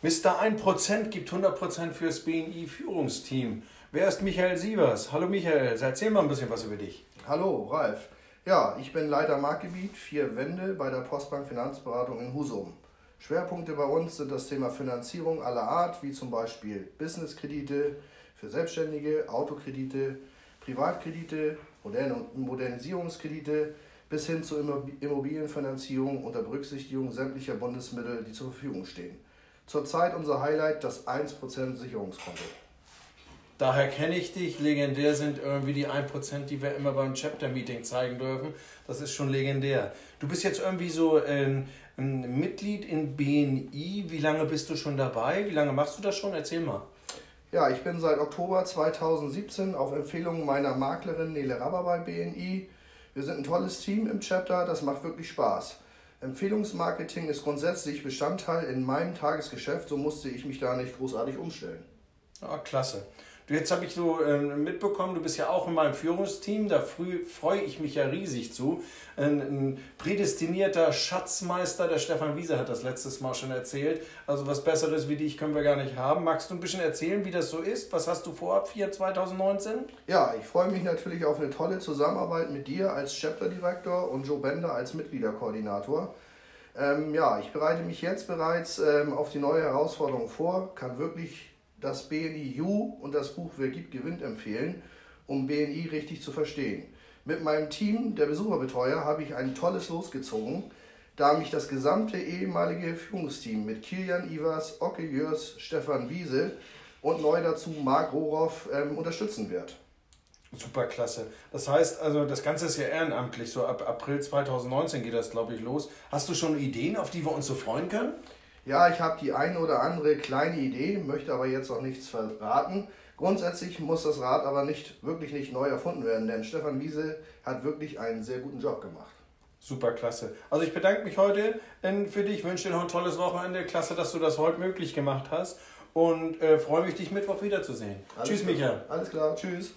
Mr. 1% gibt 100% fürs BNI-Führungsteam. Wer ist Michael Sievers? Hallo Michael, erzähl mal ein bisschen was über dich. Hallo Ralf. Ja, ich bin Leiter Marktgebiet Vier Wände bei der Postbank Finanzberatung in Husum. Schwerpunkte bei uns sind das Thema Finanzierung aller Art, wie zum Beispiel Businesskredite für Selbstständige, Autokredite, Privatkredite, Modernisierungskredite bis hin zur Immobilienfinanzierung unter Berücksichtigung sämtlicher Bundesmittel, die zur Verfügung stehen. Zurzeit unser Highlight das 1% Sicherungskonto. Daher kenne ich dich. Legendär sind irgendwie die 1%, die wir immer beim Chapter-Meeting zeigen dürfen. Das ist schon legendär. Du bist jetzt irgendwie so ein, ein Mitglied in BNI. Wie lange bist du schon dabei? Wie lange machst du das schon? Erzähl mal. Ja, ich bin seit Oktober 2017 auf Empfehlung meiner Maklerin Nele Rabber bei BNI. Wir sind ein tolles Team im Chapter, das macht wirklich Spaß. Empfehlungsmarketing ist grundsätzlich Bestandteil in meinem Tagesgeschäft, so musste ich mich da nicht großartig umstellen. Ah, klasse. Du, jetzt habe ich so äh, mitbekommen, du bist ja auch in meinem Führungsteam, da freue ich mich ja riesig zu. Ein, ein, prädestinierter Schatzmeister, der Stefan Wiese hat das letztes Mal schon erzählt. Also was Besseres wie dich können wir gar nicht haben. Magst du ein bisschen erzählen, wie das so ist? Was hast du vorab für 2019? Ja, ich freue mich natürlich auf eine tolle Zusammenarbeit mit dir als Chapter Director und Joe Bender als Mitgliederkoordinator. Ähm, ja, ich bereite mich jetzt bereits ähm, auf die neue Herausforderung vor, kann wirklich das BNI-U und das Buch Wer gibt, gewinnt empfehlen, um BNI richtig zu verstehen. Mit meinem Team, der Besucherbetreuer, habe ich ein tolles Los gezogen, da mich das gesamte ehemalige Führungsteam mit Kilian Ivers, Ocke Jörs, Stefan Wiese und neu dazu Marc Rohroff ähm, unterstützen wird. Super klasse. Das heißt, also das Ganze ist ja ehrenamtlich. So ab April 2019 geht das, glaube ich, los. Hast du schon Ideen, auf die wir uns so freuen können? Ja, ich habe die eine oder andere kleine Idee, möchte aber jetzt noch nichts verraten. Grundsätzlich muss das Rad aber nicht wirklich nicht neu erfunden werden, denn Stefan Wiese hat wirklich einen sehr guten Job gemacht. Super klasse. Also ich bedanke mich heute für dich, wünsche dir noch ein tolles Wochenende. Klasse, dass du das heute möglich gemacht hast und äh, freue mich, dich Mittwoch wiederzusehen. Alles Tschüss, klar. Micha. Alles klar, tschüss.